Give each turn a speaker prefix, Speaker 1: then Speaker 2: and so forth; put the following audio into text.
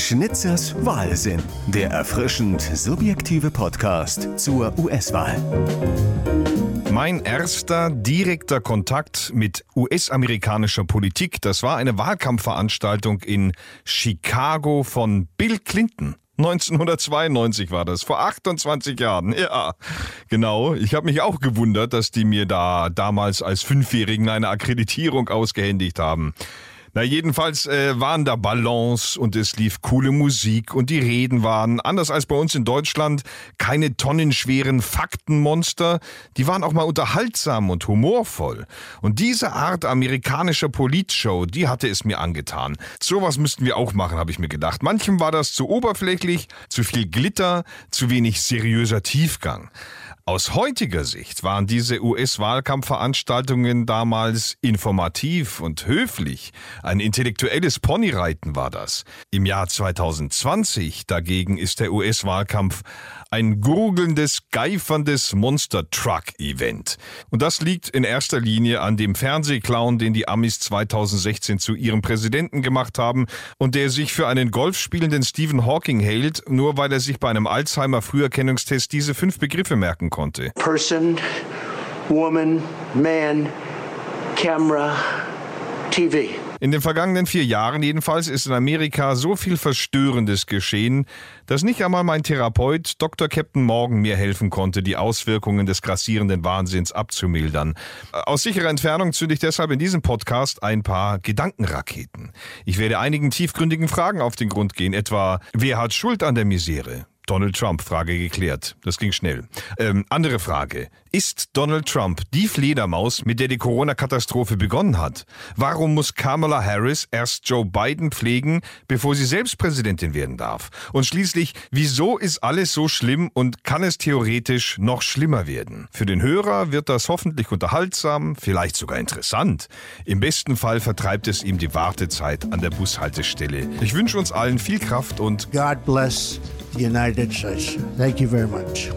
Speaker 1: Schnitzers Wahlsinn, der erfrischend subjektive Podcast zur US-Wahl.
Speaker 2: Mein erster direkter Kontakt mit US-amerikanischer Politik, das war eine Wahlkampfveranstaltung in Chicago von Bill Clinton. 1992 war das, vor 28 Jahren. Ja, genau. Ich habe mich auch gewundert, dass die mir da damals als Fünfjährigen eine Akkreditierung ausgehändigt haben. Na, jedenfalls äh, waren da Ballons und es lief coole Musik und die Reden waren, anders als bei uns in Deutschland, keine tonnenschweren Faktenmonster. Die waren auch mal unterhaltsam und humorvoll. Und diese Art amerikanischer Politshow, die hatte es mir angetan. Sowas müssten wir auch machen, habe ich mir gedacht. Manchem war das zu oberflächlich, zu viel Glitter, zu wenig seriöser Tiefgang. Aus heutiger Sicht waren diese US-Wahlkampfveranstaltungen damals informativ und höflich. Ein intellektuelles Ponyreiten war das. Im Jahr 2020 dagegen ist der US-Wahlkampf ein gurgelndes, geiferndes Monster-Truck-Event. Und das liegt in erster Linie an dem Fernsehclown, den die Amis 2016 zu ihrem Präsidenten gemacht haben und der sich für einen golfspielenden Stephen Hawking hält, nur weil er sich bei einem Alzheimer-Früherkennungstest diese fünf Begriffe merken konnte.
Speaker 3: Person, woman, man, camera, TV.
Speaker 2: In den vergangenen vier Jahren jedenfalls ist in Amerika so viel Verstörendes geschehen, dass nicht einmal mein Therapeut Dr. Captain Morgan mir helfen konnte, die Auswirkungen des grassierenden Wahnsinns abzumildern. Aus sicherer Entfernung zünde ich deshalb in diesem Podcast ein paar Gedankenraketen. Ich werde einigen tiefgründigen Fragen auf den Grund gehen, etwa wer hat Schuld an der Misere? Donald Trump, Frage geklärt. Das ging schnell. Ähm, andere Frage. Ist Donald Trump die Fledermaus, mit der die Corona-Katastrophe begonnen hat? Warum muss Kamala Harris erst Joe Biden pflegen, bevor sie selbst Präsidentin werden darf? Und schließlich, wieso ist alles so schlimm und kann es theoretisch noch schlimmer werden? Für den Hörer wird das hoffentlich unterhaltsam, vielleicht sogar interessant. Im besten Fall vertreibt es ihm die Wartezeit an der Bushaltestelle. Ich wünsche uns allen viel Kraft und
Speaker 3: God bless the United States. Thank you very much.